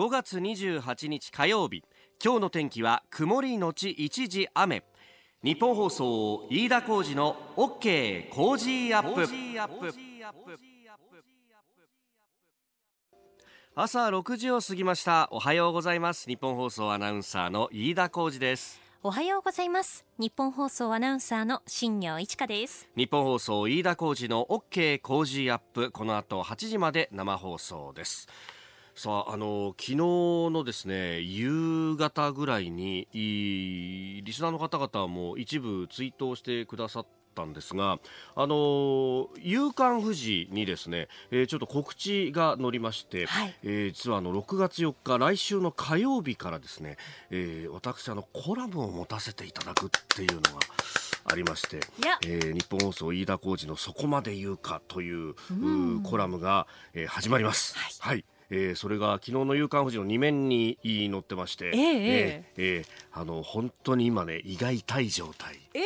5月28日火曜日。今日の天気は曇りのち一時雨。ニッポン放送飯田浩司の OK Cozy up。朝6時を過ぎました。おはようございます。ニッポン放送アナウンサーの飯田浩司です。おはようございます。ニッポン放送アナウンサーの新行市佳です。ニッポン放送飯田浩司の OK Cozy up。この後8時まで生放送ですさあ、あの、昨日のですね、夕方ぐらいに、リスナーの方々も一部ツイートをしてくださったんですが、あの、夕刊富士にですね、えー、ちょっと告知が載りまして、はい、えー、実はあの、6月4日、来週の火曜日からですね、えー、私、あの、コラムを持たせていただくっていうのが、ありまして、えー、日本放送飯田浩二のそこまで言うかという、うコラムが、えー、始まります。はい、はいえー、それが昨日の夕刊富士の2面に載ってまして、えー、えー、えー、あの本当に今ね胃が痛い状態。え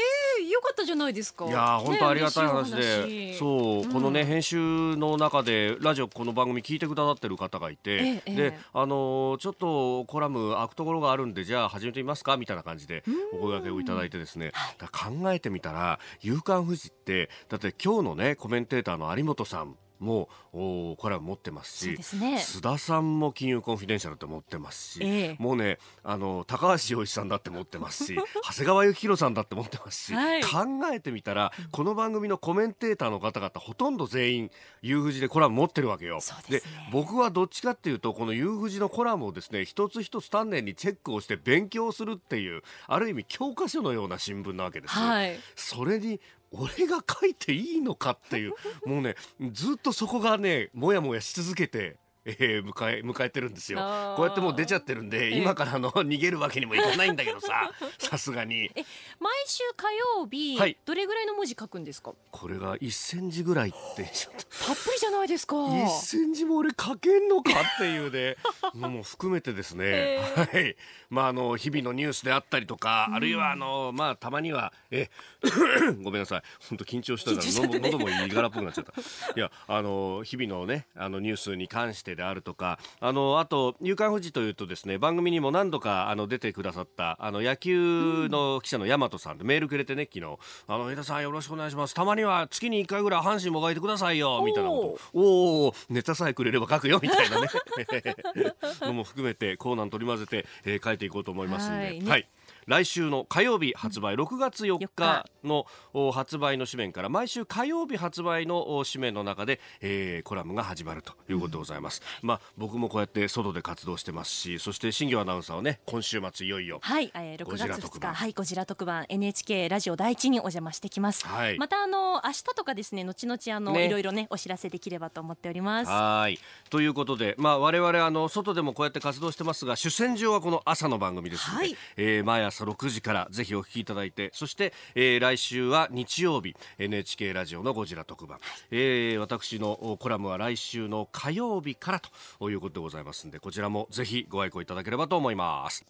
ー、よかったじゃないですか。いや本当ありがたい話で、ね、そう、うん、このね編集の中でラジオこの番組聞いてくださってる方がいて、えー、で、あのちょっとコラム開くところがあるんでじゃあ始めてみますか？みたいな感じでお声掛けをいただいてですね、考えてみたら夕刊富士ってだって今日のねコメンテーターの有本さんもおこれは持ってますしす、ね、須田さんも金融コンフィデンシャルって持ってますし、えもうねあの高橋洋一さんだって持ってますし 長谷川幸宏さんだって持ってますし、はい、考えてみたらこの番組のコメンテーターの方々ほとんど全員夕富士でコラム持ってるわけよ。で、ね、僕はどっちかっていうとこの夕富士のコラムをですね一つ一つ丹念にチェックをして勉強するっていうある意味教科書のような新聞なわけです、はい、それに俺が書いていいのかっていう。もうねずっとそこがねもやもやし続けて。えー、迎え迎えてるんですよ。こうやってもう出ちゃってるんで、今からの 逃げるわけにもいかないんだけどさ さすがに。え毎週火曜日、はい、どれぐらいの文字書くんですか？これが1センチぐらいってたっぷりじゃないですか。1センチも俺書けんのかっていうね。もう含めてですね、はい。まああの日々のニュースであったりとか、あるいはあのまあたまにはえ ごめんなさい。本当緊張したから喉喉もいいがらっぽくなっちゃった。いやあの日々のねあのニュースに関してであるとか、あの、あと、夕刊富士というとですね、番組にも何度か、あの、出てくださった、あの、野球の記者の大和さんでメールくれてね、昨日、あの、江田さんよろしくお願いします。たまには月に1回ぐらい阪神も書いてくださいよ、みたいなこと。おおネタさえくれれば書くよ、みたいなね。のも含めて、コーナー取り混ぜて、えー、書いていこうと思いますんで。はい、ねはい来週の火曜日発売、6月4日の発売の紙面から毎週火曜日発売の紙面の中で、えー、コラムが始まるということでございます、うん、まあ僕もこうやって外で活動してますしそして新業アナウンサーはね今週末いよいよはい、えー、6月2日。はいゴジラ特番 NHK ラジオ第一にお邪魔してきます、はい、またあの明日とかですね後々あの、ね、いろいろねお知らせできればと思っております。はい。ということでまあ我々あの外でもこうやって活動してますが主戦場はこの朝の番組ですので、はい、えー、毎朝朝6時からぜひお聞きいただいてそして、えー、来週は日曜日 NHK ラジオのゴジラ特番、えー、私のコラムは来週の火曜日からということでございますのでこちらもぜひご愛顧いただければと思います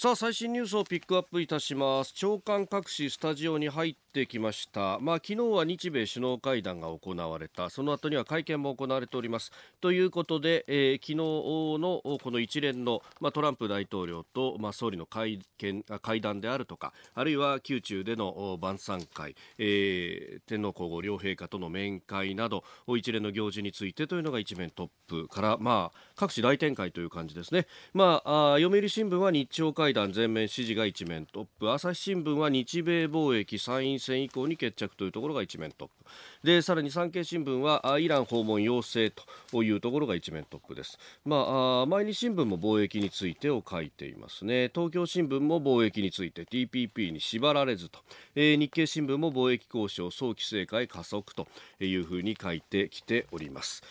さあ最新ニュースをピックアップいたします。長官各紙スタジオに入ってきました。まあ昨日は日米首脳会談が行われた。その後には会見も行われております。ということで、えー、昨日のこの一連の、まあ、トランプ大統領と、まあ、総理の会見会談であるとかあるいは宮中での晩餐会、えー、天皇皇后両陛下との面会など一連の行事についてというのが一面トップから、まあ、各紙大展開という感じですね、まあ、あ読売新聞は日朝会談全面支持が一面トップ。朝日新聞は日米貿易参院選以降に決着というところが一面トップ。でさらに産経新聞はイラン訪問要請というところが一面トップです、まあ、毎日新聞も貿易についてを書いていますね。東京新聞も貿易について TPP に縛られずと、えー、日経新聞も貿易交渉早期正解加速というふうに書いてきております。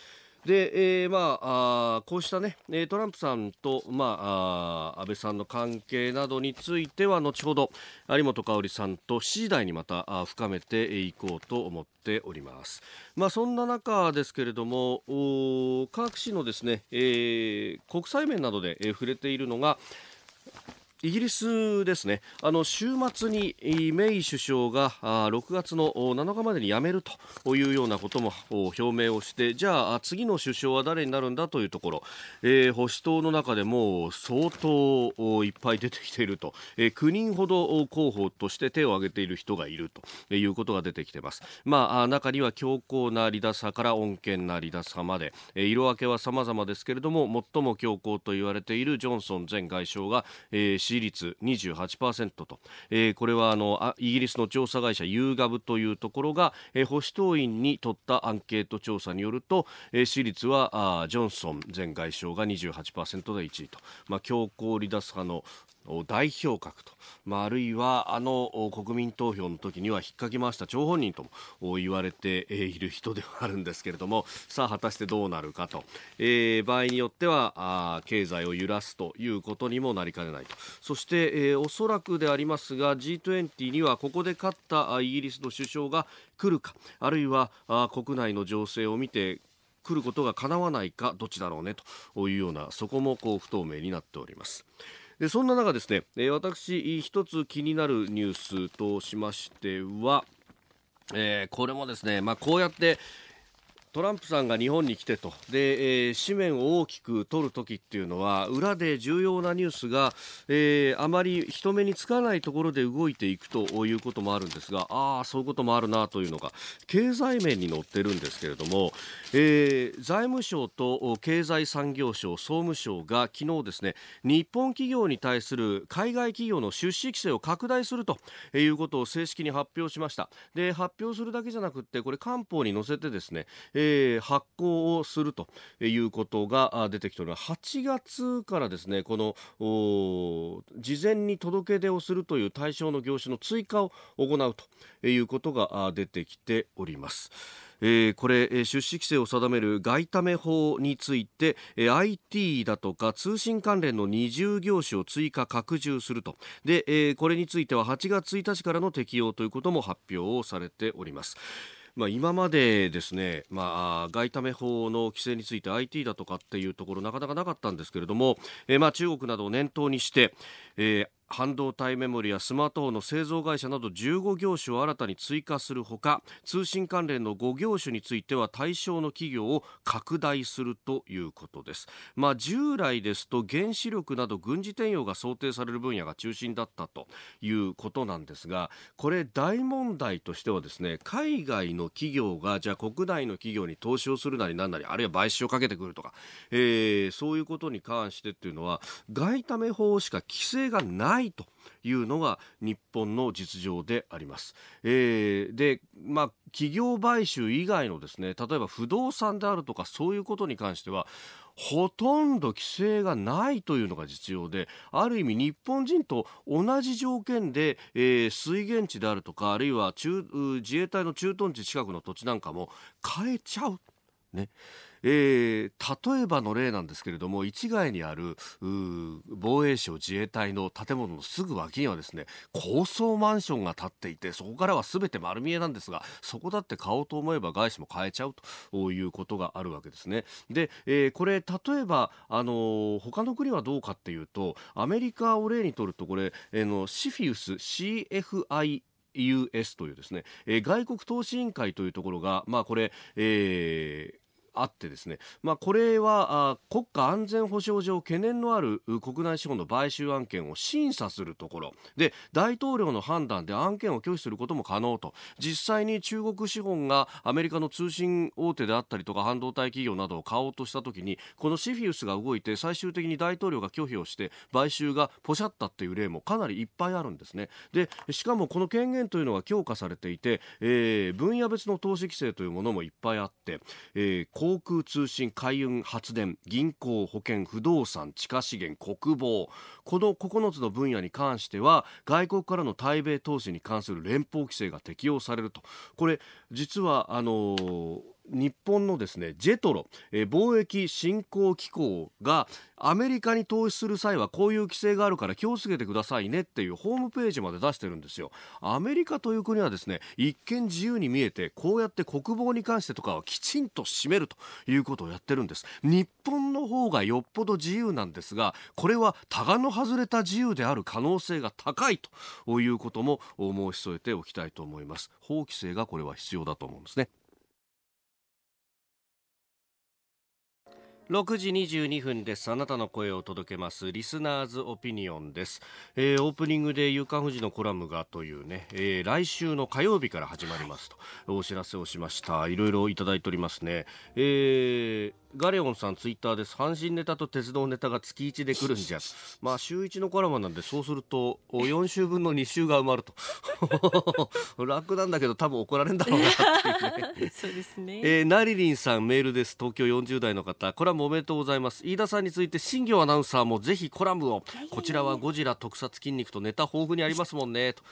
で、えー、まああこうしたねトランプさんと、まあ、あ安倍さんの関係などについては後ほど有本香里さんと7時台にまた深めていこうと思っております。まあ、そんな中ですけれども各紙のですね、えー、国際面などで、触れているのがイギリスですね。あの週末にメイ首相が6月の7日までに辞めるというようなことも表明をしてじゃあ次の首相は誰になるんだというところ、えー、保守党の中でも相当いっぱい出てきていると、えー、9人ほど候補として手を挙げている人がいると。いうことが出てきています、まあ、中には強硬な離脱派から穏健な離脱派まで、えー、色分けは様々ですけれども最も強硬と言われているジョンソン前外相が、えー支持率28%と、えー、これはあのあイギリスの調査会社ユーガブというところが、えー、保守党員に取ったアンケート調査によると、えー、支持率はあジョンソン前外相が28%で1位と、まあ、強硬離脱派の代表格と、まあ、あるいはあの国民投票の時には引っかき回した。張本人とも言われている人ではあるんですけれども。さあ果たしてどうなるかと、えー、場合によってはあ経済を揺らすということにもなりかねないと。そして、えー、おそらくでありますが G20 にはここで勝ったイギリスの首相が来るか。あるいはあ国内の情勢を見て来ることが叶わないかどっちだろうねというようなそこもこう不透明になっております。でそんな中ですね、えー、私一つ気になるニュースとしましては、えー、これもですね、まあ、こうやってトランプさんが日本に来てと。で、えー、紙面を大きく取るときっていうのは裏で重要なニュースが、えー、あまり人目につかないところで動いていくということもあるんですがああそういうこともあるなというのが経済面に載ってるんですけれども、えー、財務省と経済産業省総務省が昨日ですね日本企業に対する海外企業の出資規制を拡大するということを正式に発表しました。で発表するだけじゃなくてこれ官報に載せてですねえー、発行をするということが出てきております8月からですねこの事前に届け出をするという対象の業種の追加を行うということが出てきております。えー、これ出資規制を定める外為法について、IT だとか通信関連の二重業種を追加拡充するとで、えー、これについては8月1日からの適用ということも発表をされております。まあ、今までですね、まあ、外為法の規制について IT だとかっていうところなかなかなかったんですけれども、えー、まあ中国などを念頭にして、えー半導体メモリやスマートフォンの製造会社など15業種を新たに追加するほか通信関連の5業種については対象の企業を拡大するということです、まあ、従来ですと原子力など軍事転用が想定される分野が中心だったということなんですがこれ大問題としてはですね海外の企業がじゃあ国内の企業に投資をするなりなんなりあるいは買収をかけてくるとか、えー、そういうことに関してっていうのは外為法しか規制がないないというのが日本の実情であります。えー、で、まあ、企業買収以外のですね、例えば不動産であるとかそういうことに関しては、ほとんど規制がないというのが実情で、ある意味日本人と同じ条件で、えー、水源地であるとか、あるいは中自衛隊の駐屯地近くの土地なんかも変えちゃう。ね。えー、例えばの例なんですけれども市街にある防衛省自衛隊の建物のすぐ脇にはですね高層マンションが建っていてそこからは全て丸見えなんですがそこだって買おうと思えば外資も買えちゃうということがあるわけですね。で、えー、これ例えばあの他の国はどうかっていうとアメリカを例にとるとこれ、えー、のシフィウス CFI US というですね、えー、外国投資委員会というところが、まあこれ、えー、あってですね、まあ、これは国家安全保障上懸念のある国内資本の買収案件を審査するところ。で大統領の判断で案件を拒否することも可能と。実際に中国資本がアメリカの通信大手であったりとか半導体企業などを買おうとした時にこのシフィウスが動いて最終的に大統領が拒否をして買収がポシャったっていう例もかなりいっぱいあるんですね。でしかもこの権限というのが強化されていて、えー、分野別の投資規制というものもいっぱいあって、えー、航空通信海運発電銀行保険不動産地下資源国防。この9つの分野に関しては外国からの対米投資に関する連邦規制が適用されると。これ実はあの日本のですねジェトロ、え、貿易振興機構がアメリカに投資する際はこういう規制があるから気をつけてくださいねっていうホームページまで出してるんですよ。アメリカという国はですね一見自由に見えてこうやって国防に関してとかはきちんと占めるということをやってるんです。日本の方がよっぽど自由なんですがこれはタガの外れた自由である可能性が高いということも申し添えておきたいと思います法規制がこれは必要だと思うんですね6時22分です。あなたの声を届けます。リスナーズオピニオンです、えー、オープニングで夕刊富士のコラムがというね、えー、来週の火曜日から始まりますと。お知らせをしました。いろいろいただいておりますね、えーガレオンさんツイッターです阪神ネタと鉄道ネタが月1で来るんじゃ。まあ週1のコラムなんでそうすると4週分の2週が埋まると。楽なんだけど多分怒られるんだろうなっていうね。そうですね、えー、ナリリンさんメールです。東京40代の方。コラムおめでとうございます。飯田さんについて新業アナウンサーもぜひコラムを。こちらはゴジラ特撮筋肉とネタ豊富にありますもんね。と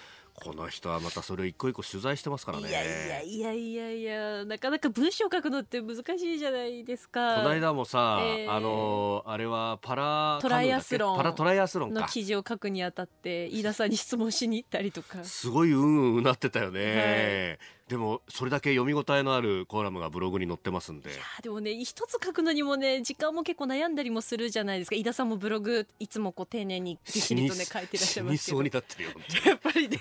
この人はまたそれを一個一個取材してますからね。いやいやいやいやいやなかなか文章書くのって難しいじゃないですか。この間もさ、えー、あのあれはパラトライアスロン。パラトライアスロンの記事を書くにあたって飯田さんに質問しに行ったりとか。すごいうんうんなってたよね、はいでもそれだけ読み応えのあるコラムがブログに載ってますんで。いやでもね一つ書くのにもね時間も結構悩んだりもするじゃないですか。飯田さんもブログいつもこう丁寧にぎっしりとね書いてらっしゃいますけど。になってるよやっぱりね。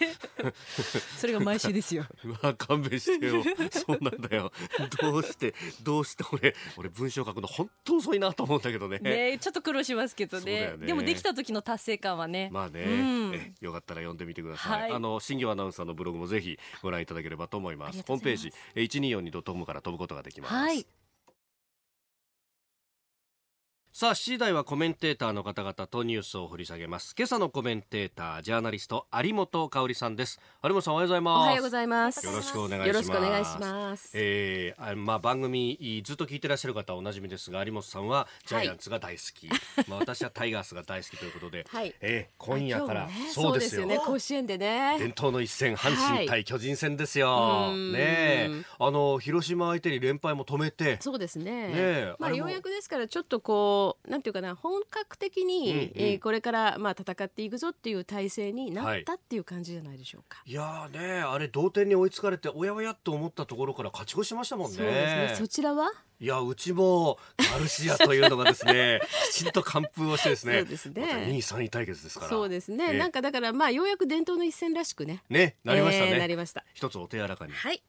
それが毎週ですよ。まあ勘弁してよ。そうなんだよ。どうしてどうして俺俺文章書くの本当遅いなと思うんだけどね。ねちょっと苦労しますけどね、ね、でもできた時の達成感はね。まあね、うん、よかったら読んでみてください、はい、あの新業アナウンサーのブログもぜひご覧いただければと思いますいます。ホームページ 1242.com から飛ぶことができます、はいさあ、7時台はコメンテーターの方々とニュースを掘り下げます。今朝のコメンテーター、ジャーナリスト、有本香里さんです。有本さん、おはようございます。おはようございます。よろしくお願いします。よろしくお願いします。えー、まあ、番組、ずっと聞いてらっしゃる方はおなじみですが、有本さんはジャイアンツが大好き。はい、まあ、私はタイガースが大好きということで、はい、えー、今夜から、ね、そうですよね、甲子園でね。伝統の一戦、阪神対巨人戦ですよ。はい、ねあの、広島相手に連敗も止めて。そうですね。ねまあ、ようやくですから、ちょっとこう、なんていうかな、本格的に、うんうん、えー、これからまあ戦っていくぞっていう体制になったっていう感じじゃないでしょうか。はい、いやねあれ同点に追いつかれておやおやと思ったところから勝ち越しましたもんね。そうですね。そちらは？いやうちもガルシアというのがですね きちんと完封をしてですねそうですね、ま、2位3位対決ですから。そうですね、えー、なんかだからまあようやく伝統の一戦らしくね。ねなりましたね、えー、なりました。一つお手柔らかに。はい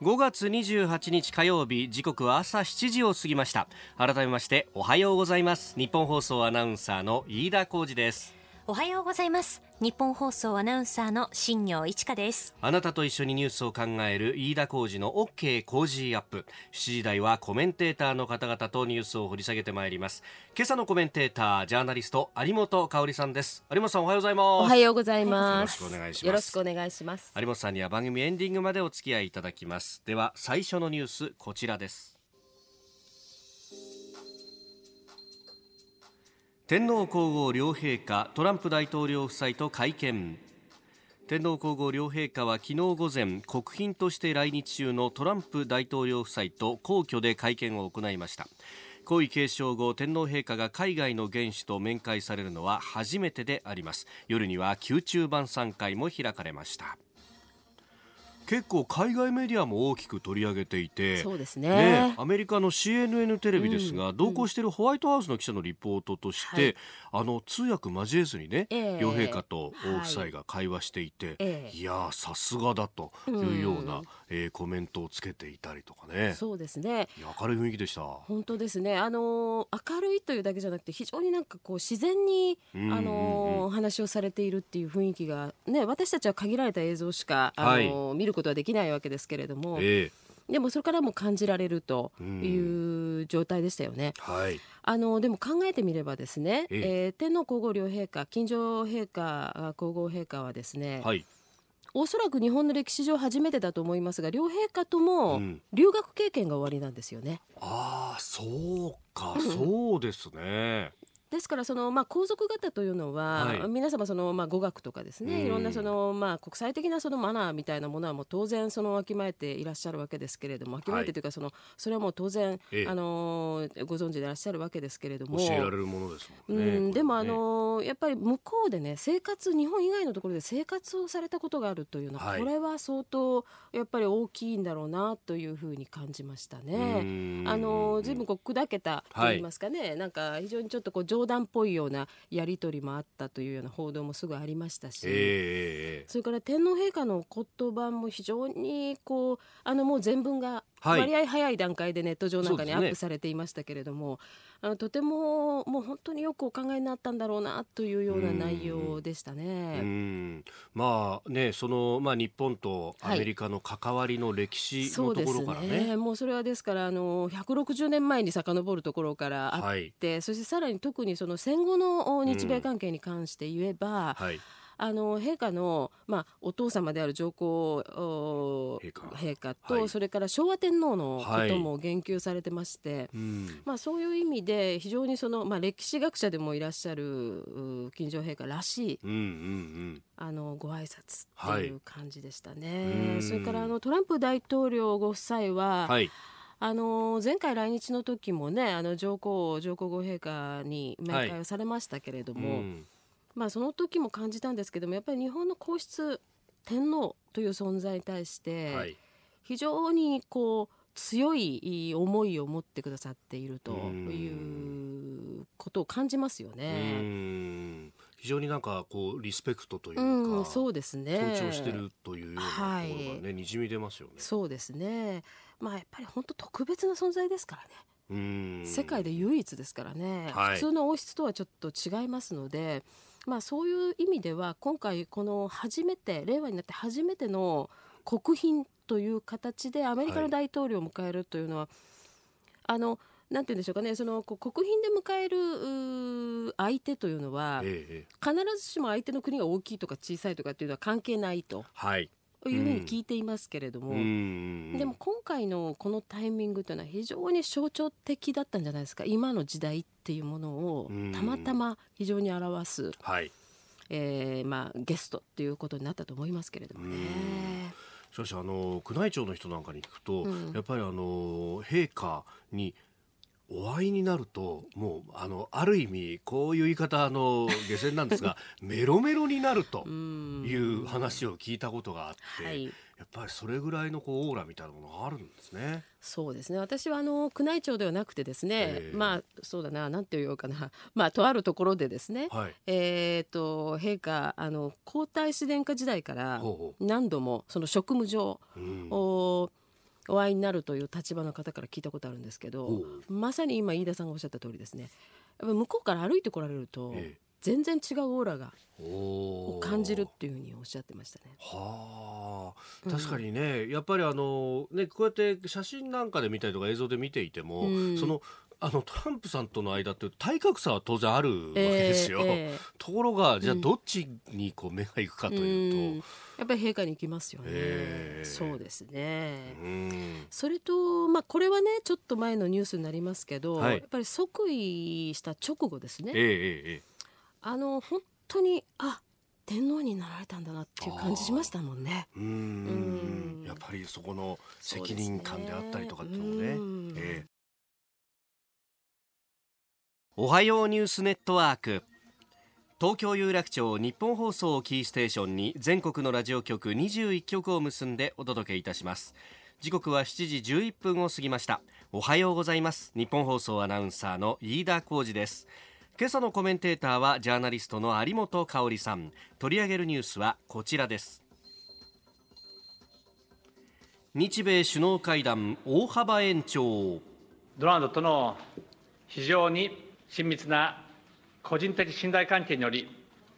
5月28日火曜日時刻は朝7時を過ぎました。改めましておはようございます。日本放送アナウンサーの飯田浩二です。おはようございます。日本放送アナウンサーの新業一華です。あなたと一緒にニュースを考える飯田浩二の OK 工事アップ。7時台はコメンテーターの方々とニュースを掘り下げてまいります。今朝のコメンテータージャーナリスト有本香里さんです。有本さんおはようございます。おはようございます。よろしくお願いします。よろしくお願いします。有本さんには番組エンディングまでお付き合いいただきます。では最初のニュースこちらです天皇皇后両陛下トランプ大統領夫妻と会見。天皇皇后両陛下は昨日午前国賓として来日中のトランプ大統領夫妻と皇居で会見を行いました。皇位継承後天皇陛下が海外の元首と面会されるのは初めてであります。夜には宮中晩餐会も開かれました。結構海外メディアも大きく取り上げていてそうですね、ね、アメリカの CNN テレビですが、うん、同行しているホワイトハウスの記者のリポートとして、あの通訳交えずにね、えー、両陛下と夫妻が会話していて、はい、いやさすがだというような、うん、えー、コメントをつけていたりとかね。そうですね。明るい雰囲気でした。本当ですね。あの明るいというだけじゃなくて非常になんかこう自然に、あのお話をされているっていう雰囲気がね私たちは限られた映像しかあの、はい、見ることはできないわけですけれども、えー、でもそれからも感じられるという状態でしたよね。はい、あのでも考えてみればですね、えー、えー、天皇皇后両陛下近所陛下皇后陛下はですね、はい、おそらく日本の歴史上初めてだと思いますが両陛下とも留学経験が終わりなんですよね。うん、ああそうか、そうですね。ですからその、まあ、皇族方というのは、はい、皆様その、まあ、語学とかですねいろんなその、まあ、国際的なそのマナーみたいなものはもう当然そのわきまえていらっしゃるわけですけれどもわきまえてというかその、それはもう当然、あのご存知でいらっしゃるわけですけれども教えられるものですもんね。うん、でも、あのやっぱり向こうでね生活日本以外のところで生活をされたことがあるというのは、はい、これは相当やっぱり大きいんだろうなというふうに感じましたね。あのずいぶんこう砕けたと言いますかね、はい、なんか非常にちょっとこう冗談っぽいようなやり取りもあったというような報道もすぐありましたし、えー、それから天皇陛下の言葉も非常にこうあのもう全文が割合早い段階でネット上なんかにアップされていましたけれども、あのとてももう本当によくお考えになったんだろうなというような内容でしたね。まあねそのまあ日本とアメリカの関わりの歴史のところからね。はい、ねもうそれはですからあの160年前に遡るところからあって、はい、そしてさらに特にその戦後の日米関係に関して言えば。はいあの陛下の、まあ、お父様である上皇陛下。と、はい、それから昭和天皇のことも言及されてまして、はい。まあ、そういう意味で非常にその、まあ、歴史学者でもいらっしゃる金城陛下らしい、うんうんうん、あのご挨拶っていう感じでしたね。はい、それからあのトランプ大統領ご夫妻は、はい。あの前回来日の時もねあの上皇上皇后陛下に面会をされましたけれども、はい。うんまあ、その時も感じたんですけどもやっぱり日本の皇室天皇という存在に対して非常にこう強い思いを持ってくださっているということを感じますよね。非常になんかこうリスペクトというか、うん、そうですね強調してるというようなところがね、はい、にじみ出ますよね。そうですね。まあやっぱり本当特別な存在ですからね。世界で唯一ですからね、はい、普通の王室とはちょっと違いますので、まあ、そういう意味では今回この初めて令和になって初めての国賓という形でアメリカの大統領を迎えるというのは、はい、あのなんて言うんでしょうかねその国賓で迎える相手というのは、ええ、必ずしも相手の国が大きいとか小さいとかっていうのは関係ないと。はい。というふうに聞いていますけれども、うん、でも今回のこのタイミングというのは非常に象徴的だったんじゃないですか今の時代っていうものをたまたま非常に表す、はい。えーまあ、ゲストっていうことになったと思いますけれどもね。しかしあの宮内庁の人なんかに聞くと、うん、やっぱりあの陛下にお会いになるともうあのある意味こういう言い方あの下船なんですが メロメロになるという話を聞いたことがあって、はい、やっぱりそれぐらいのこうオーラみたいなものがあるんですね。そうですね。私はあの宮内庁ではなくてですね、えー、まあそうだななんて言うかな。まあとあるところでですね、はい、えっ、ー、と陛下あの皇太子殿下時代から何度もその職務上、うん、おお会いになるという立場の方から聞いたことあるんですけどまさに今飯田さんがおっしゃった通りですね。やっぱ向こうから歩いてこられると、ええ、全然違うオーラがを感じるっていうふうにおっしゃってましたね。はあ。確かにね、うん、やっぱりあのねこうやって写真なんかで見たりとか映像で見ていても、うん、そのあのトランプさんとの間って体格差は当然あるわけですよ、えーえー、ところがじゃあどっちにこう目がいくかという。と、やっぱり陛下に行きますよね、え。ー、そうですね。それとまあこれはねちょっと前のニュースになりますけど、はい、やっぱり即位した直後ですね、えー、あの本当にあ天皇になられたんだなっていう感じしましたもんね。うん。やっぱりそこの責任感であったりとかっていうのもね。えーおはようニュースネットワーク。東京有楽町日本放送キーステーションに全国のラジオ局21局を結んでお届けいたします。時刻は7時11分を過ぎました。おはようございます。日本放送アナウンサーの飯田浩二です。今朝のコメンテーターはジャーナリストの有本香里さん。取り上げるニュースはこちらです。日米首脳会談大幅延長。ドナルドとの非常に親密な個人的信頼関係により、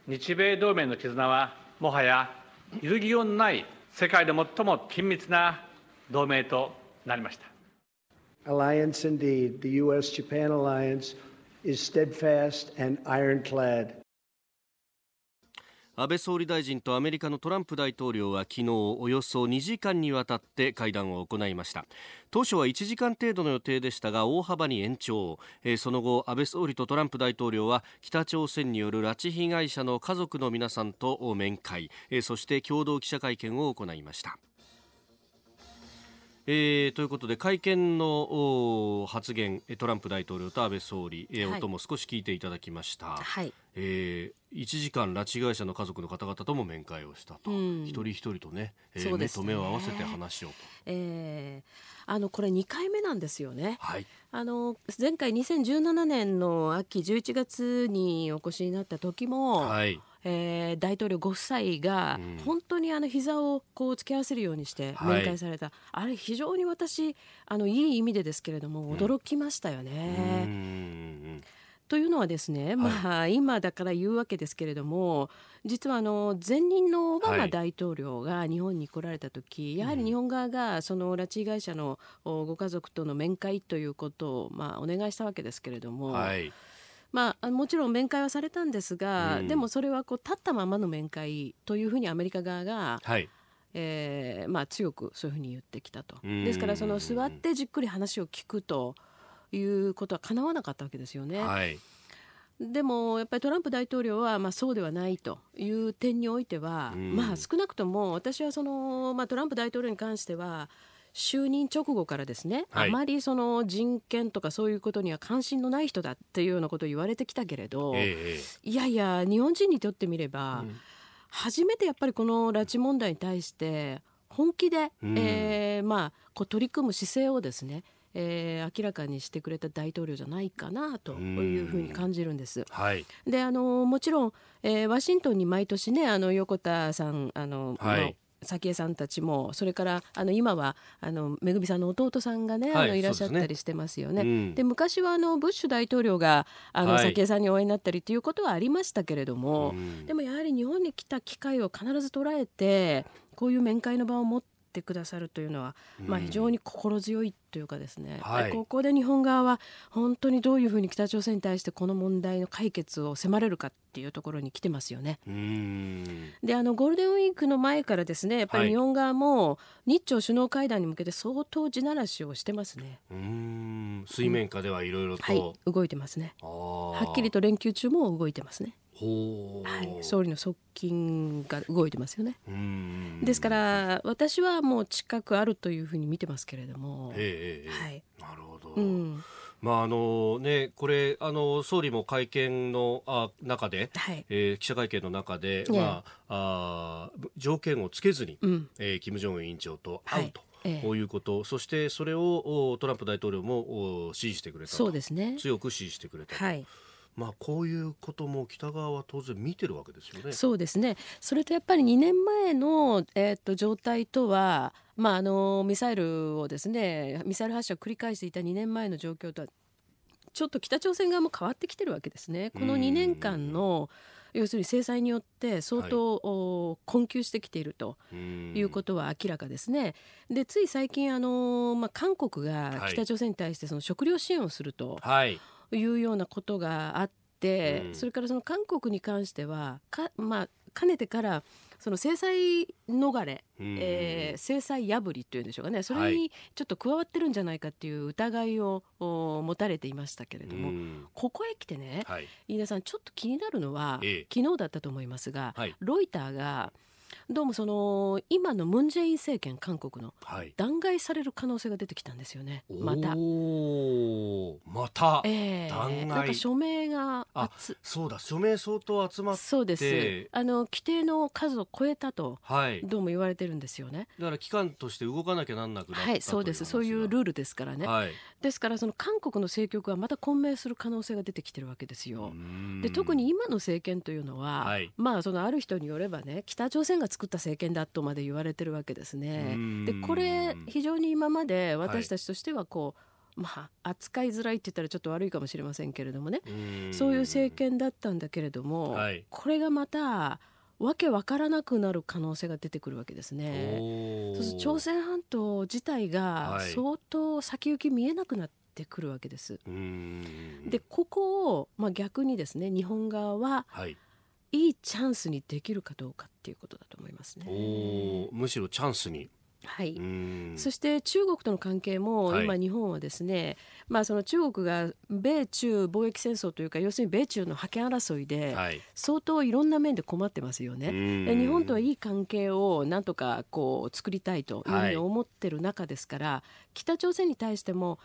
日米同盟の絆はもはや揺るぎようのない世界で最も緊密な同盟となりました。Alliance indeed, the U.S. Japan alliance is steadfast and ironclad. 安倍総理大臣とアメリカのトランプ大統領は昨日およそ2時間にわたって会談を行いました。当初は1時間程度の予定でしたが大幅に延長、えー、その後安倍総理とトランプ大統領は北朝鮮による拉致被害者の家族の皆さんと面会、えー、そして共同記者会見を行いました。えー、ということで会見の発言トランプ大統領と安倍総理、えー、はい、音も少し聞いていただきました、はい、えー、1時間拉致被害者の家族の方々とも面会をしたと、うん、一人一人とね,、えー、ね。目と目を合わせて話をと、えー、あのこれ2回目なんですよね、はい、あの前回2017年の秋11月にお越しになった時も、はいえー、大統領ご夫妻が本当にあの膝をこう突き合わせるようにして面会された、はい、あれ非常に私あのいい意味でですけれども驚きましたよね。というのはですね、まあ、今だから言うわけですけれども実はあの前任のオバマ大統領が日本に来られた時、はい、やはり日本側がその拉致被害者のご家族との面会ということを、まあ、お願いしたわけですけれども。はいまあ、もちろん面会はされたんですが、うん、でもそれはこう立ったままの面会というふうにアメリカ側が、はい。えーまあ、強くそういうふうに言ってきたと。ですからその座ってじっくり話を聞くということはかなわなかったわけですよね。はい。でもやっぱりトランプ大統領はまあそうではないという点においては、まあ少なくとも私はその、まあ、トランプ大統領に関しては就任直後からですね、はい、あまりその人権とかそういうことには関心のない人だっていうようなことを言われてきたけれど、えー、いやいや日本人にとってみれば、うん、初めてやっぱりこの拉致問題に対して本気で、うん、えー、まあ、こう取り組む姿勢をですねえー、明らかにしてくれた大統領じゃないかなというふうに感じるんです。はい、であのもちろん、えー、ワシントンに毎年ねあの横田さんあの、はい、早紀江さんたちもそれからあの今はあのめぐみさんの弟さんがね、はい、あのいらっしゃったりしてますよね。で、ねうん、昔はあのブッシュ大統領があの、早紀江さんにお会いになったりということはありましたけれども、うん、でもやはり日本に来た機会を必ず捉えてこういう面会の場を持ってくださるというのは、まあ、非常に心強いというかですね、はい、ここで日本側は本当にどういうふうに北朝鮮に対してこの問題の解決を迫れるかっていうところに来てますよね。であのゴールデンウィークの前からですねやっぱり日本側も日朝首脳会談に向けて相当地ならしをしてますね。水面下ではいろいろと、はい、動いてますね。はっきりと連休中も動いてますね。はい、総理の側近が動いてますよね。ですから私はもう近くあるというふうに見てますけれども。えー、はい、なるほど。うん。まああのね、これあの総理も会見のあ中で、はい、えー、記者会見の中で、まあ、あ条件をつけずに、うん、えー、金正恩委員長と会うと。はいこういうこと、そしてそれをトランプ大統領も支持してくれたそうですね。強く支持してくれたはい、まあ、こういうことも北側は当然見てるわけですよね。そうですねそれとやっぱり2年前の、えー、っと状態とは、まあ、あのミサイルをですねミサイル発射を繰り返していた2年前の状況とはちょっと北朝鮮側も変わってきてるわけですね。この2年間の要するに制裁によって相当、はい、困窮してきているということは明らかですね。でつい最近あの、まあ、韓国が北朝鮮に対してその食料支援をすると。はいいうようなことがあって、うん、それからその韓国に関してはか、まあ、かねてからその制裁逃れ、うん、えー、制裁破りというんでしょうかね。それにちょっと加わってるんじゃないかっていう疑いを持たれていましたけれども、うん、ここへ来てね、はい、飯田さんちょっと気になるのは、ええ、昨日だったと思いますが、はい、ロイターがどうもその今のムン・ジェイン政権韓国の、弾劾される可能性が出てきたんですよね。また。また、えー、弾劾。なんか署名があそうだ。署名相当集まって。そうです。あの規定の数を超えたと、はい、どうも言われてるんですよね。だから機関として動かなきゃなんなくはいそうです。そういうルールですからね、はい、ですからその韓国の政局はまた混迷する可能性が出てきてるわけですよ。で特に今の政権というのは、はい、まあそのある人によればね北朝鮮が作った政権だとまで言われてるわけですね。でこれ非常に今まで私たちとしてはこう、はい、まあ、扱いづらいって言ったらちょっと悪いかもしれませんけれどもね。そういう政権だったんだけれども、はい、これがまたわけわからなくなる可能性が出てくるわけですね。そうす朝鮮半島自体が相当先行き見えなくなってくるわけです。でここを、まあ、逆にですね日本側は、はいいいチャンスにできるかどうかっていうことだと思いますね。おむしろチャンスに。はい、そして中国との関係も今、日本はですね、はい、まあ、その中国が米中貿易戦争というか要するに米中の覇権争いで相当いろんな面で困ってますよね。日本とはいい関係をなんとかこう作りたいというふうに思ってる中ですから、はい、北朝鮮に対しても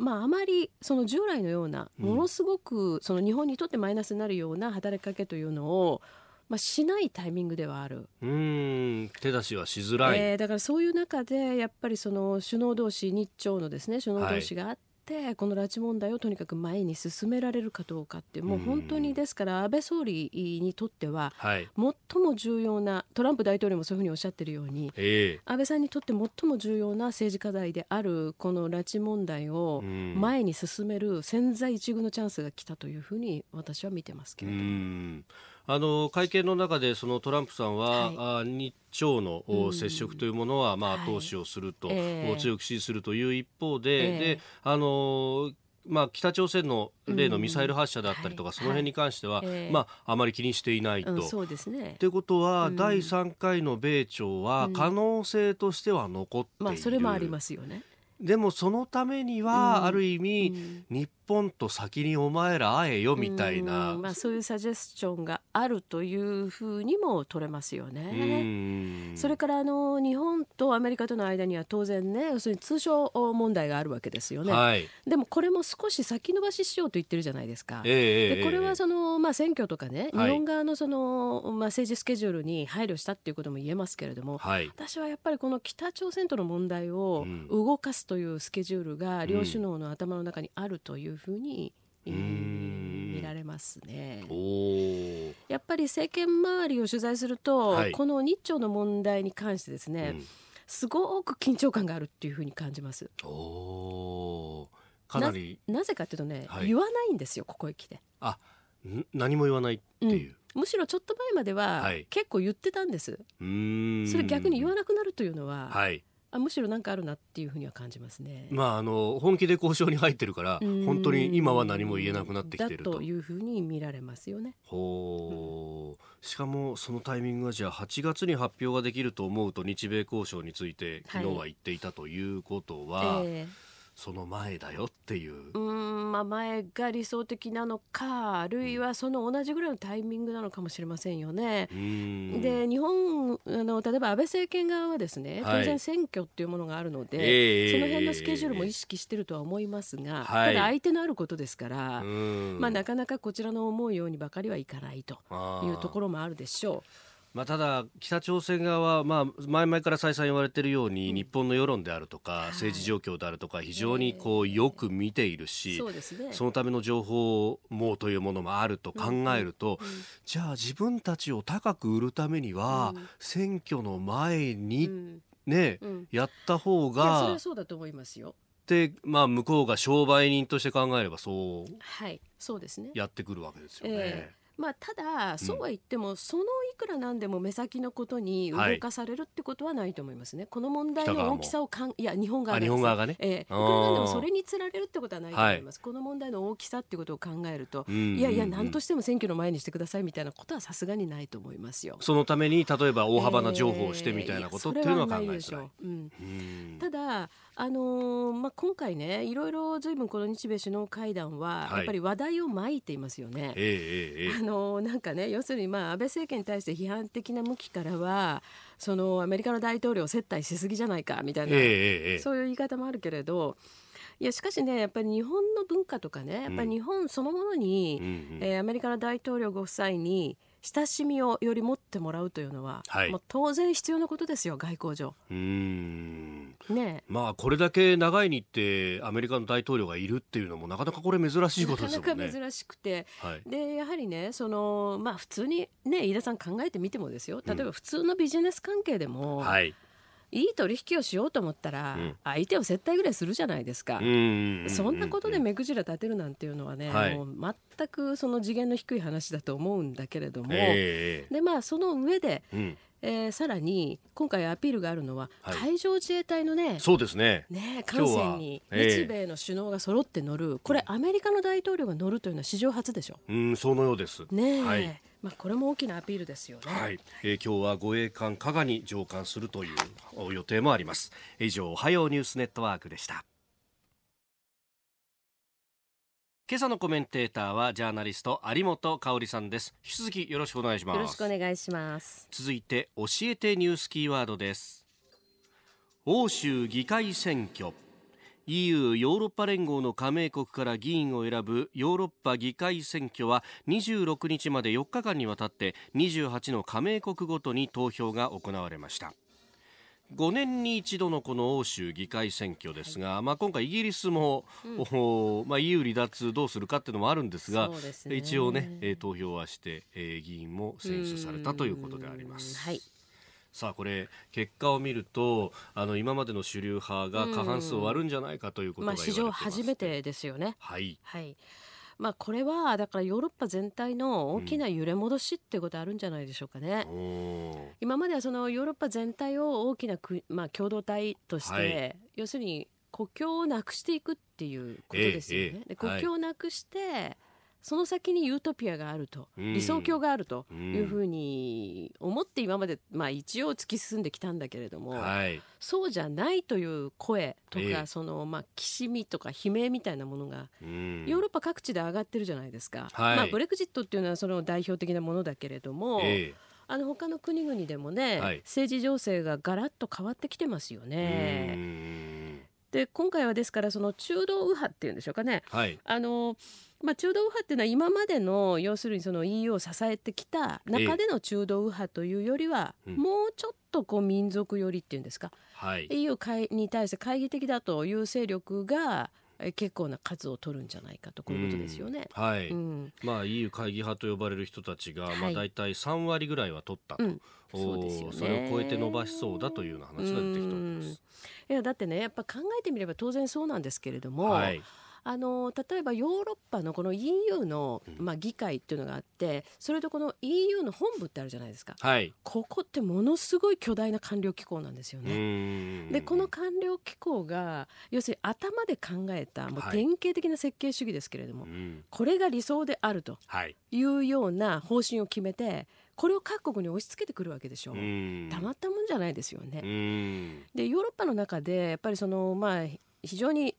まあ、あまりその従来のようなものすごくその日本にとってマイナスになるような働きかけというのをまあ、しないタイミングではある。うん。手出しはしづらい、えー、だからそういう中でやっぱりその首脳同士日朝のですね首脳同士があって、はい、この拉致問題をとにかく前に進められるかどうかってもう本当にですから安倍総理にとっては、最も重要なトランプ大統領もそういうふうにおっしゃってるように、えー、安倍さんにとって最も重要な政治課題であるこの拉致問題を前に進める千載一遇のチャンスが来たというふうに私は見てますけれども。あの会見の中でそのトランプさんは、はい、日朝の接触というものは、まあ、後押しをすると、はい、強く支持するという一方で、えー、であのまあ、北朝鮮の例のミサイル発射だったりとか、うん、その辺に関しては、はい、まあ、あまり気にしていないと。うん、そうですね。ということは、うん、第3回の米朝は可能性としては残っている、まあ、それもありますよね。でもそのためには、ある意味、日本と先にお前ら会えよみたいな、まあ、そういうサジェスチョンがあるというふうにも取れますよね。それからあの日本とアメリカとの間には当然ね要するに通商問題があるわけですよね。はい、でもこれも少し先延ばししようと言ってるじゃないですか。えー、でこれはその、まあ、選挙とかね、日本側のその、まあ、政治スケジュールに配慮したっていうことも言えますけれども、はい、私はやっぱりこの北朝鮮との問題を動かすというスケジュールが両首脳の頭の中にあるというふうに、見られますね。やっぱり政権周りを取材すると、はい、この日朝の問題に関してですね、うん、すごく緊張感があるっていうふうに感じます。かなり。なぜかというとね、はい、言わないんですよここへ来て。あ何も言わないっていう。うん、むしろちょっと前までは、結構言ってたんです。それ逆に言わなくなるというのは、はい、あむしろ何かあるなっていうふうには感じますね。まああの本気で交渉に入ってるから本当に今は何も言えなくなってきてるというふうに見られますよね。ほう、しかもそのタイミングがじゃあ8月に発表ができると思うと日米交渉について昨日は言っていたということは。はいえーその前だよっていう。うんまあ前が理想的なのかあるいはその同じぐらいのタイミングなのかもしれませんよね。で日本あの例えば安倍政権側はですね当然選挙っていうものがあるので、はい、その辺のスケジュールも意識してるとは思いますが、ただ相手のあることですから、まあなかなかこちらの思うようにばかりはいかないというところもあるでしょう。まあ、ただ、北朝鮮側は、まあ、前々から再三言われているように、日本の世論であるとか、政治状況であるとか、非常にこうよく見ているし、そのための情報網というものもあると考えると、じゃあ自分たちを高く売るためには、選挙の前に、ね、やった方が。それはそうだと思いますよ。で、まあ、向こうが商売人として考えればそう、はい、そうですね。やってくるわけですよね。えーまあ、ただ、そうは言っても、そのいくらなんでも目先のことに動かされるってことはないと思いますね。はい、この問題の大きさをかん、いや、日本側日本側がね。えー、いくらなんでもそれにつられるってことはないと思います。はい、この問題の大きさってことを考えると、いやいや、何としても選挙の前にしてくださいみたいなことはさすがにないと思いますよ。そのために、例えば大幅な情報をしてみたいなことっていうのは考えづらい。えー、うん、ただ、あのー、まあ、今回ねいろいろずいぶんこの日米首脳会談は、やっぱり話題をまいていますよね。えー、あのー、なんかね要するに、まあ、安倍政権に対して批判的な向きからはそのアメリカの大統領を接待しすぎじゃないかみたいな、えー、そういう言い方もあるけれど。いやしかしねやっぱり日本の文化とかねやっぱり日本そのものに、うん、えー、アメリカの大統領ご夫妻に親しみをより持ってもらうというのは、はい、もう当然必要なことですよ外交上。うん。ねまあこれだけ長い日程アメリカの大統領がいるっていうのもなかなかこれ珍しいことですよね。なかなか珍しくて、はい、でやはりねそのまあ普通にね飯田さん考えてみてもですよ。例えば普通のビジネス関係でも、うん、はいいい取引をしようと思ったら、相手を接待ぐらいするじゃないですか、そんなことで目くじら立てるなんていうのはね、はい、もう全くその次元の低い話だと思うんだけれども、えー、でまあその上で、うん。えー、さらに今回アピールがあるのは、はい、海上自衛隊のねそうですね。ね艦船に日米の首脳が揃って乗る、これアメリカの大統領が乗るというのは史上初でしょ。うんそのようです。ね、はい、まあ、これも大きなアピールですよね。はい、えー、今日は護衛艦加賀に乗艦するという予定もあります。以上、おはようニュースネットワークでした。今朝のコメンテーターはジャーナリスト有本香里さんです引き続きよろしくお願いしますよろしくお願いします続いて教えてニュースキーワードです欧州議会選挙 EU ヨーロッパ連合の加盟国から議員を選ぶヨーロッパ議会選挙は26日まで4日間にわたって28の加盟国ごとに投票が行われました。5年に一度のこの欧州議会選挙ですが、はい、まあ、今回イギリスも、うん、まあ、EU 離脱どうするかっていうのもあるんですが、ね、一応ね、えー、投票はして、えー、議員も選出されたということであります。はいさあこれ結果を見るとあの今までの主流派が過半数を割るんじゃないかということがまあ、史上初めてですよね。はい、はい。まあ、これはだからヨーロッパ全体の大きな揺れ戻しってことあるんじゃないでしょうかね。うん、今まではそのヨーロッパ全体を大きなく、まあ、共同体として、はい、要するに国境をなくしていくっていうことですよね。ええ、で国境をなくして、はいその先にユートピアがあると、理想郷があるというふうに思って今まで、まあ、一応突き進んできたんだけれども、はい、そうじゃないという声とか、えー、そのまあ、きしみとか悲鳴みたいなものが、ヨーロッパ各地で上がってるじゃないですか、はい、まあ、ブレクジットっていうのはその代表的なものだけれども、えー、あの他の国々でもね、はい、政治情勢がガラッと変わってきてますよね。で今回はですからその中道右派っていうんでしょうかね、はい、あのまあ、中道右派っていうのは今までの要するにその EU を支えてきた中での中道右派というよりは、もうちょっとこう民族寄りっていうんですか、はい、EU に対して懐疑的だという勢力が結構な数を取るんじゃないかとこういうことですよね。うん、はい、うん、まあ EU 会議派と呼ばれる人たちが、はい、まあ大体3割ぐらいは取ったと、うん、そうですよね、それを超えて伸ばしそうだというような話が出てきております。いやだってねやっぱ考えてみれば当然そうなんですけれども、はい、あの例えばヨーロッパのこの EU の、まあ、議会っていうのがあってそれとこの EU の本部ってあるじゃないですか、はい、ここってものすごい巨大な官僚機構なんですよね。でこの官僚機構が要するに頭で考えたもう典型的な設計主義ですけれども、はい、これが理想であるとい。うような方針を決めてこれを各国に押し付けてくるわけでしょ。う。たまったもんじゃないですよね。でヨーロッパの中でやっぱりそのまあ非常に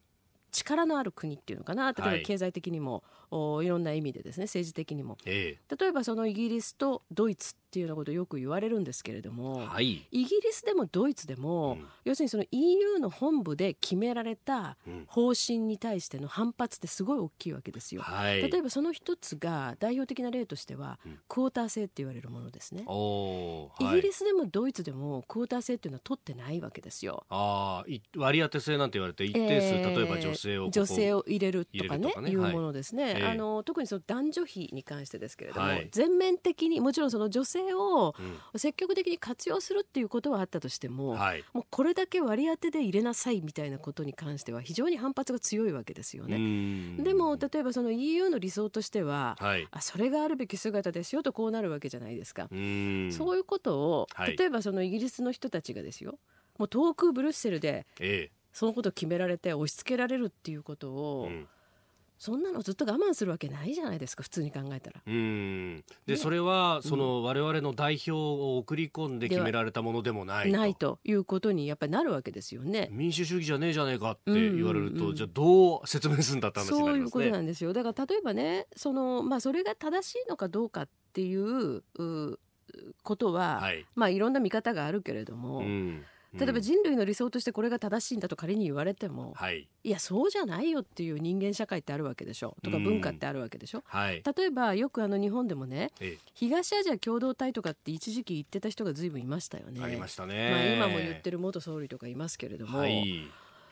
力のある国っていうのかな？例えば経済的にも、はい、いろんな意味でですね政治的にも、えー、例えばそのイギリスとドイツっていうようなことをよく言われるんですけれども、はい、イギリスでもドイツでも、うん、要するにその EU の本部で決められた方針に対しての反発ってすごい大きいわけですよ。はい、例えばその一つが代表的な例としては、うん、クォーター制って言われるものですね。イギリスでもドイツでもクォーター制っていうのは取ってないわけですよ。あ割り当て制なんて言われて一定数、えー、例えば女性を女性を入れるとかね、ね、いうものですね。はい、あの特にその男女比に関してですけれども、はい、全面的にもちろんその女性を、うん。積極的に活用するっていうことはあったとしても、はい、もうこれだけ割り当てで入れなさいみたいなことに関しては非常に反発が強いわけですよね。でも例えばその EU の理想としては、はい、あそれがあるべき姿ですよとこうなるわけじゃないですか。そういうことを例えばそのイギリスの人たちがですよもう遠くブルッセルで、そのことを決められて押し付けられるっていうことを、うんそんなのずっと我慢するわけないじゃないですか普通に考えたら。うんで、ね、それはその我々の代表を送り込んで決められたものでもないとないということにやっぱりなるわけですよね。民主主義じゃねえじゃねえかって言われると、うんうんうん、じゃあどう説明するんだって話になりますね。そういうことなんですよだから例えばねその、まあ、それが正しいのかどうかっていうことは、はい、まあいろんな見方があるけれども。うん例えば人類の理想としてこれが正しいんだと仮に言われても、はい、いやそうじゃないよっていう人間社会ってあるわけでしょ？とか文化ってあるわけでしょ、はい、例えばよくあの日本でもね、ええ、東アジア共同体とかって一時期言ってた人がずいぶんいましたよね。ありましたね、まあ、今も言ってる元総理とかいますけれども。はい。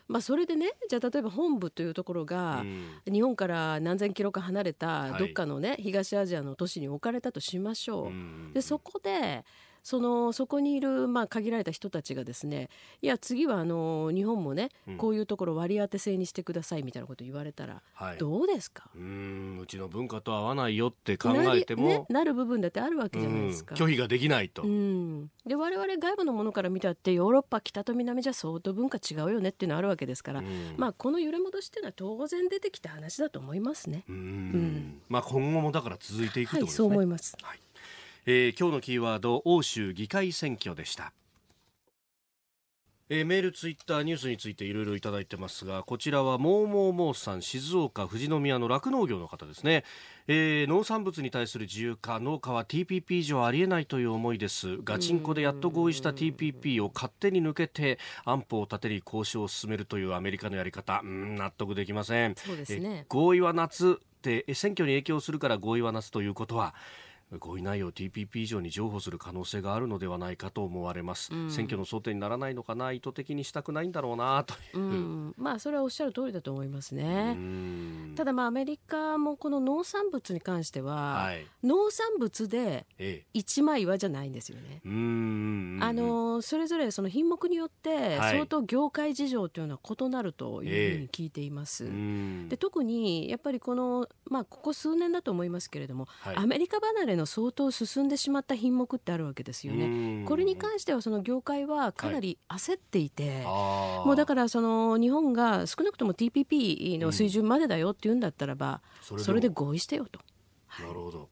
まあ、それでねじゃあ例えば本部というところが、日本から何千キロか離れたどっかのね、東アジアの都市に置かれたとしましょう。でそこでそのそこにいる、まあ、限られた人たちがですねいや次はあの日本もね、うん、こういうところ割り当て制にしてくださいみたいなこと言われたら、はい、どうですか？うんうちの文化と合わないよって考えてもな,、ね、なる部分だってあるわけじゃないですか。拒否ができないと。うん。で我々外部のものから見たってヨーロッパ北と南じゃ相当文化違うよねっていうのはあるわけですから、まあこの揺れ戻しっていうのは当然出てきた話だと思いますね。うん。まあ今後もだから続いていくと、ね、はい、そう思います。はいえー、今日のキーワード欧州議会選挙でしたえー、メール、ツイッター、ニュースについていろいろいただいてますが、こちらはモーモーモーさん、静岡、富士宮の酪農業の方ですね。えー、農産物に対する自由化、農家は TPP 以上ありえないという思いです。ガチンコでやっと合意した TPP を勝手に抜けて、安保を立てに交渉を進めるというアメリカのやり方、うん、納得できません。そうですね。合意は夏って、選挙に影響するから合意は夏ということは、合意内容 TPP 以上に譲歩する可能性があるのではないかと思われます、うん、選挙の争点にならないのかな意図的にしたくないんだろうなという、うん、まあそれはおっしゃる通りだと思いますね。ただまあアメリカもこの農産物に関しては、はい、農産物で一枚岩じゃないんですよね、あのそれぞれその品目によって相当業界事情というのは異なるというふうに聞いています、で特にやっぱりこのまあここ数年だと思いますけれども、はい、アメリカ離れのの相当進んでしまった品目ってあるわけですよね。これに関してはその業界はかなり焦っていて、はい、もうだからその日本が少なくとも TPP の水準までだよって言うんだったらば、うん、それで合意してよと。なるほど。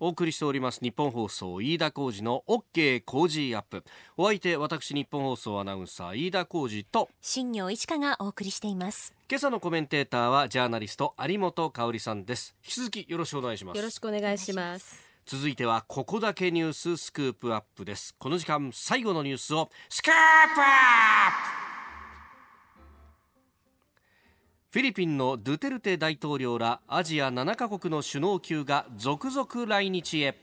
お送りしております日本放送飯田浩二の OK 工事アップ。お相手私日本放送アナウンサー飯田浩二と新業一華がお送りしています。今朝のコメンテーターはジャーナリスト有本香里さんです。引き続きよろしくお願いします。よろしくお願いします。続いてはここだけニューススクープアップです。この時間最後のニュースをスクープアップフィリピンのドゥテルテ大統領らアジア7カ国の首脳級が続々来日へ。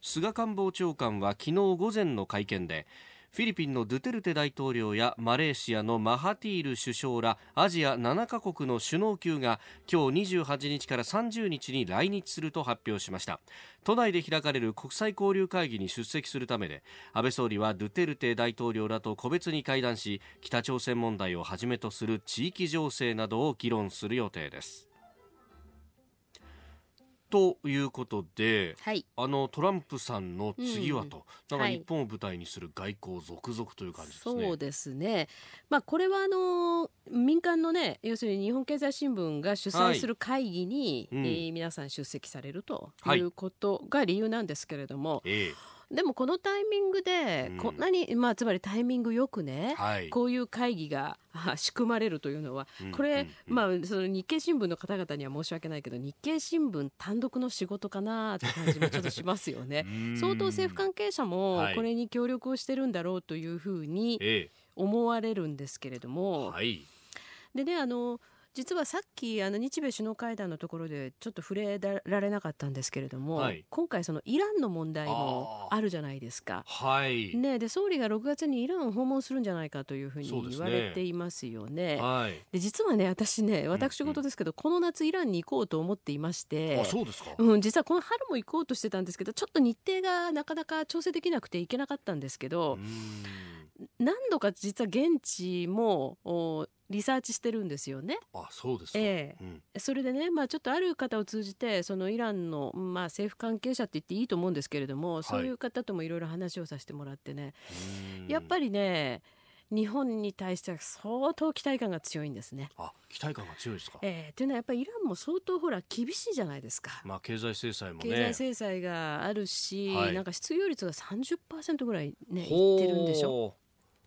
菅官房長官は昨日午前の会見でフィリピンのドゥテルテ大統領やマレーシアのマハティール首相らアジア7カ国の首脳級が今日28日から30日に来日すると発表しました。都内で開かれる国際交流会議に出席するためで安倍総理はドゥテルテ大統領らと個別に会談し北朝鮮問題をはじめとする地域情勢などを議論する予定です。ということで、はい、あのトランプさんの次はと、うん、なんか日本を舞台にする外交続々という感じですね。そうですね。まあこれはあの民間のね要するに日本経済新聞が主催する会議に、はい、えー、皆さん出席されるということが理由なんですけれども。はい、え。ーでもこのタイミングでこんなに、うん、まあつまりタイミングよくね、はい、こういう会議が仕組まれるというのはこれ、まあその日経新聞の方々には申し訳ないけど日経新聞単独の仕事かなって感じもちょっとしますよね。相当政府関係者もこれに協力をしてるんだろうというふうに思われるんですけれども、はい、でねあの実はさっきあの日米首脳会談のところでちょっと触れられなかったんですけれども、はい、今回そのイランの問題もあるじゃないですか。はい。ね、で総理が6月にイランを訪問するんじゃないかというふうに言われていますよね。で、ね実はね私ね私事ですけど、うんうん、この夏イランに行こうと思っていましてあそうですか、うん、実はこの春も行こうとしてたんですけどちょっと日程がなかなか調整できなくて行けなかったんですけど。何度か実は現地もリサーチしてるんですよね。あそうですええーうん、それでね、まあ、ちょっとある方を通じてそのイランの、まあ、政府関係者って言っていいと思うんですけれども、はい、そういう方ともいろいろ話をさせてもらってねやっぱりね日本に対しては相当期待感が強いんですね。あ期待感が強いですか。ええー、というのはやっぱりイランも相当ほら厳しいじゃないですか。まあ経済制裁もね。経済制裁があるし、はい、なんか失業率が30%ぐらいねいってるんでしょ。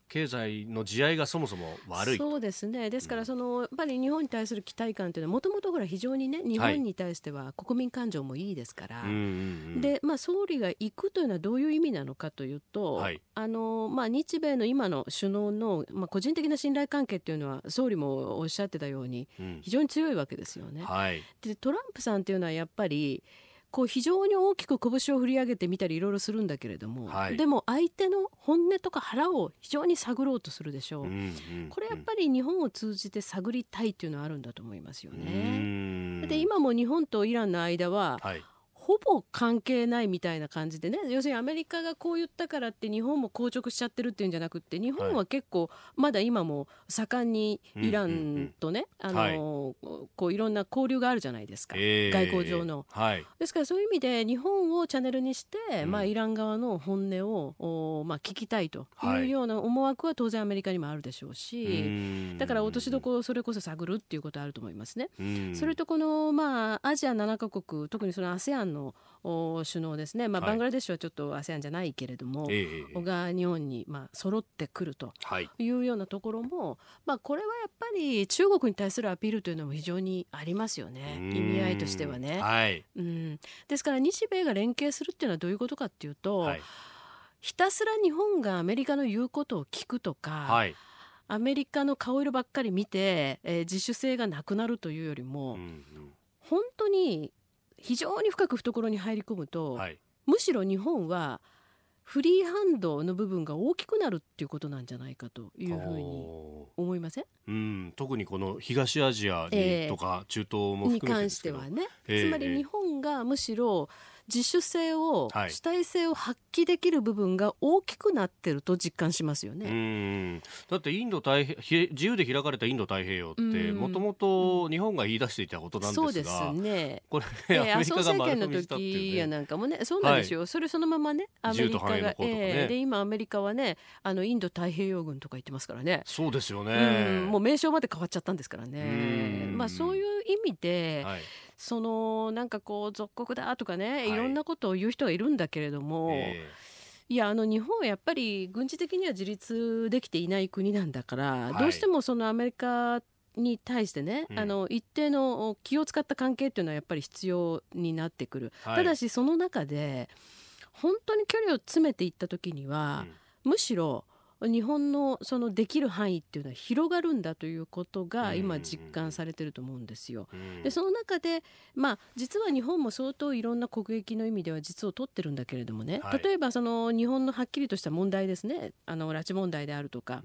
経済の地合いがそもそも悪い。そうですね。ですからその、やっぱり日本に対する期待感というのはもともとほら非常にね日本に対しては国民感情もいいですから、はい、で、まあ、総理が行くというのはどういう意味なのかというと、はい、あのまあ、日米の今の首脳の、まあ、個人的な信頼関係というのは総理もおっしゃってたように非常に強いわけですよね。うんはい、でトランプさんというのはやっぱりこう非常に大きく拳を振り上げてみたりいろいろするんだけれども、はい、でも相手の本音とか腹を非常に探ろうとするでしょう、うんうんうん、これやっぱり日本を通じて探りたいっていうのはあるんだと思いますよね。で今も日本とイランの間は、はいほぼ関係ないみたいな感じでね。要するにアメリカがこう言ったからって日本も硬直しちゃってるっていうんじゃなくって日本は結構まだ今も盛んにイランとね、あのこういろんな交流があるじゃないですか、えー、外交上の、はい、ですからそういう意味で日本をチャンネルにして、うん、まあ、イラン側の本音をお、まあ、聞きたいというような思惑は当然アメリカにもあるでしょうし、だから落としどころをそれこそ探るっていうことはあると思いますね。それとこの、まあ、アジア7カ国特にその ASEAN のの首脳ですね、まあ、バングラデシュはちょっと ASEAN じゃないけれども、はい、が日本にまあ揃ってくるとい。うようなところも、まあ、これはやっぱり中国に対するアピールというのも非常にありますよね。意味合いとしてはね、はい、うん。ですから日米が連携するっていうのはどういうことかっていうと、はい、ひたすら日本がアメリカの言うことを聞くとか、はい。アメリカの顔色ばっかり見て、えー、自主性がなくなるというよりも、うんうん、本当に非常に深く懐に入り込むと、はい、むしろ日本はフリーハンドの部分が大きくなるっていうことなんじゃないかというふうに思いません？うん。特にこの東アジアにとか中東も含めて、に関してはね、えー、つまり日本がむしろ自主性を、はい、主体性を発揮できる部分が大きくなってると実感しますよね。だってインド太平自由で開かれたインド太平洋ってもともと日本が言い出していたことなんですが、そうですね。これ、えー、麻生政権の時やなんかもね、そうなんですよ。はい、それそのままね、アメリカが、ねえー、で今アメリカはね、あのインド太平洋軍とか言ってますからね。そうですよね。もう名称まで変わっちゃったんですからね。まあそういう意味で。はい。そのなんかこう属国だとかね、い、ろんなことを言う人がいるんだけれども、えー、いやあの日本はやっぱり軍事的には自立できていない国なんだから、はい、どうしてもそのアメリカに対してね、うん、あの一定の気を使った関係っていうのはやっぱり必要になってくる、はい、ただしその中で本当に距離を詰めていった時には、うん、むしろ日本のそのできる範囲っていうのは広がるんだということが今実感されてると思うんですよ。でその中で、まあ、実は日本も相当いろんな国益の意味では実を取ってるんだけれどもね、はい、例えばその日本のはっきりとした問題ですね。あの拉致問題であるとか。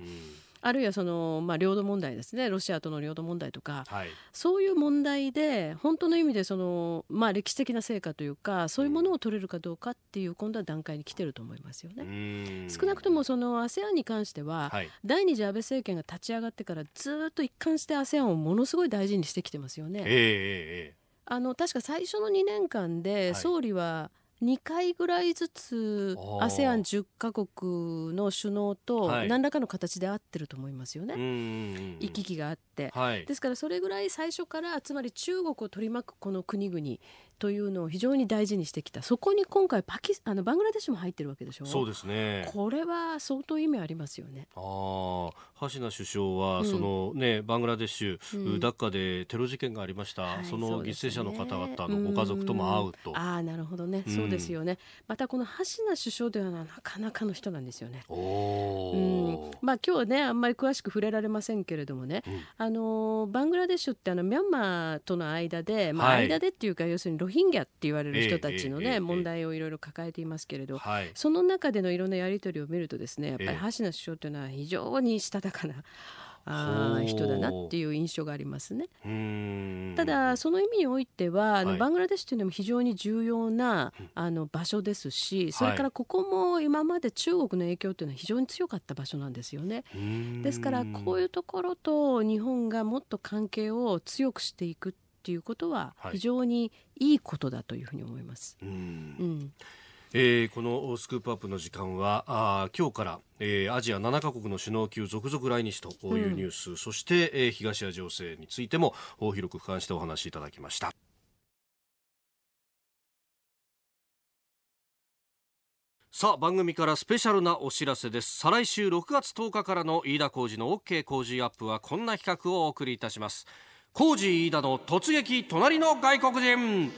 あるいはその、まあ、領土問題ですね。ロシアとの領土問題とか、はい、そういう問題で本当の意味でその、まあ、歴史的な成果というかそういうものを取れるかどうかっていう今度は段階に来てると思いますよね。少なくともその ASEAN に関しては、はい、第二次安倍政権が立ち上がってからずっと一貫して ASEAN をものすごい大事にしてきてますよね。えー、あの確か最初の2年間で総理は、はい2回ぐらいずつ ASEAN10 カ国の首脳と何らかの形で会ってると思いますよね、行き来があって、はい、ですからそれぐらい最初からつまり中国を取り巻くこの国々というのを非常に大事にしてきた。そこに今回パキあのバングラデシュも入ってるわけでしょ？そうですね。これは相当意味ありますよね。ああ橋名首相は、うん、そのねバングラデシュ、うん、ダッカでテロ事件がありました、はい、その犠牲者の方々のご家族とも会うと、うああなるほどね、そうですよね。またこの橋名首相ではなかなかの人なんですよね。お、うん、まあ今日ねあんまり詳しく触れられませんけれどもね、あのバングラデシュってあのミャンマーとの間で、まあ、間でっていうか、要するにロヒンギャって言われる人たちのね、問題をいろいろ抱えていますけれど、その中でのいろんなやり取りを見るとですねやっぱり橋名首相というのは非常にしたたかなあ人だなっていう印象がありますね。ただその意味においてはあの、バングラデシュというのも非常に重要なあの場所ですしそれからここも今まで中国の影響というのは非常に強かった場所なんですよね。ですからこういうところと日本がもっと関係を強くしていくっていうことは非常にいいことだというふうに思います。はい、うん。えー、このスクープアップの時間はあ今日から、えー、アジア7カ国の首脳級続々来日というニュース、うん、そして、えー、東アジア情勢についても広く俯瞰してお話しいただきました。さあ番組からスペシャルなお知らせです。再来週6月10日からの飯田浩司の OK 工事アップはこんな企画をお送りいたします工事飯田の突撃隣の外国人。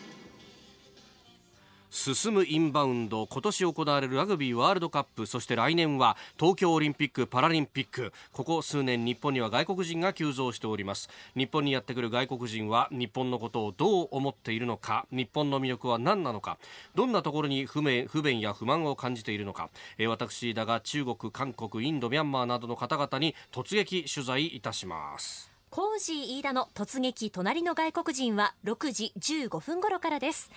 進むインバウンド今年行われるラグビーワールドカップそして来年は東京オリンピック・パラリンピック。ここ数年日本には外国人が急増しております。日本にやってくる外国人は日本のことをどう思っているのか。日本の魅力は何なのか。どんなところに不便不便や不満を感じているのか、え私だが中国韓国インドミャンマーなどの方々に突撃取材いたします。コージー飯田の突撃隣の外国人は6時15分頃からです。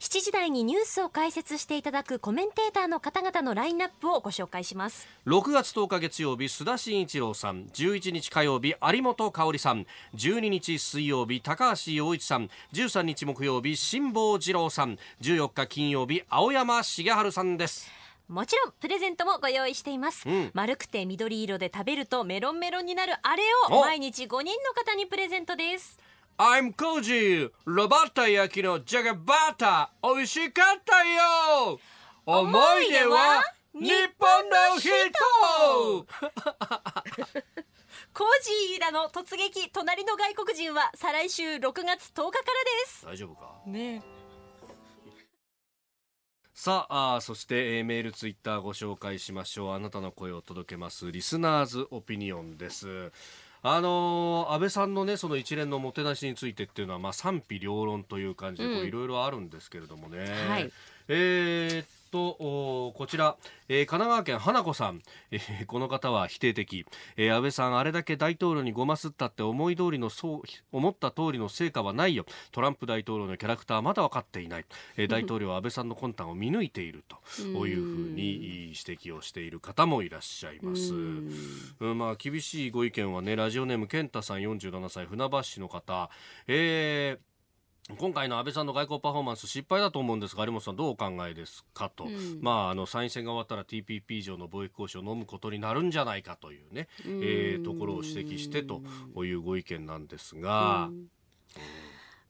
7時台にニュースを解説していただくコメンテーターの方々のラインナップをご紹介します。6月10日月曜日須田慎一郎さん。11日火曜日有本香里さん。12日水曜日高橋洋一さん。13日木曜日辛坊治郎さん。14日金曜日青山茂春さんです。もちろんプレゼントもご用意しています、うん、丸くて緑色で食べるとメロンメロンになるあれを毎日5人の方にプレゼントです。I'm Koji ロバッタ焼きのジャガバータ美味しかったよ。思い出は日本の人。コージーらの突撃。隣の外国人は再来週6月10日からです。大丈夫か？ねさああそして、えーメールツイッターご紹介しましょう。あなたの声を届けます。リスナーズオピニオンです。あのー安倍さんのねその一連のもてなしについてっていうのはまあ賛否両論という感じでいろいろあるんですけれどもね、はい。えーっとこちら、えー神奈川県花子さん、えーこの方は否定的、えー安倍さんあれだけ大統領にごますったって思い通りのそう思った通りの成果はないよ。トランプ大統領のキャラクターはまだ分かっていない、えー 大統領は安倍さんの魂胆を見抜いていると。いうふうに指摘をしている方もいらっしゃいます。うん。まあ、厳しいご意見はねラジオネーム健太さん47歳船橋市の方、えー今回の安倍さんの外交パフォーマンス失敗だと思うんですが有本さんどうお考えですかと、うん。まあ、あの参院選が終わったら TPP 上の貿易交渉を飲むことになるんじゃないかというね、えーところを指摘してというご意見なんですが、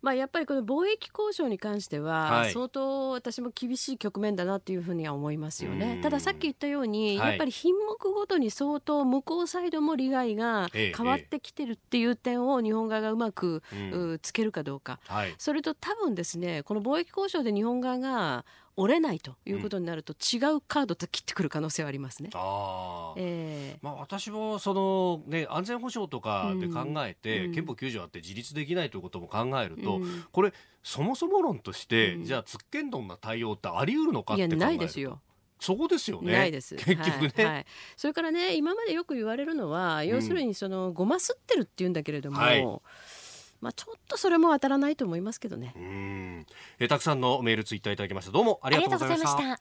まあ、やっぱりこの貿易交渉に関しては、はい。相当私も厳しい局面だなというふうには思いますようん。ねたださっき言ったように、はい。やっぱり品目ごとに相当向こうサイドも利害がええ変わってきてるっていう点を日本側がうまく、つけるかどうか。はい、それと多分ですねこの貿易交渉で日本側が折れないということになると、違うカードと切ってくる可能性はありますね。あー。ええ。まあ、私もその、ね、安全保障とかで考えて、うん。憲法9条あって自立できないということも考えると、うん。これそもそも論として、うん。じゃあつっけんどんな対応ってあり得るのかって考えるといやないですよ。そこですよね。ないです。結局ね、はいはい。それからね今までよく言われるのは、要するにそのごますってるっていうんだけれども、はいまあ、ちょっとそれも当たらないと思いますけどね。うん。えーたくさんのメールツイッターいただきました。どうもありがとうございました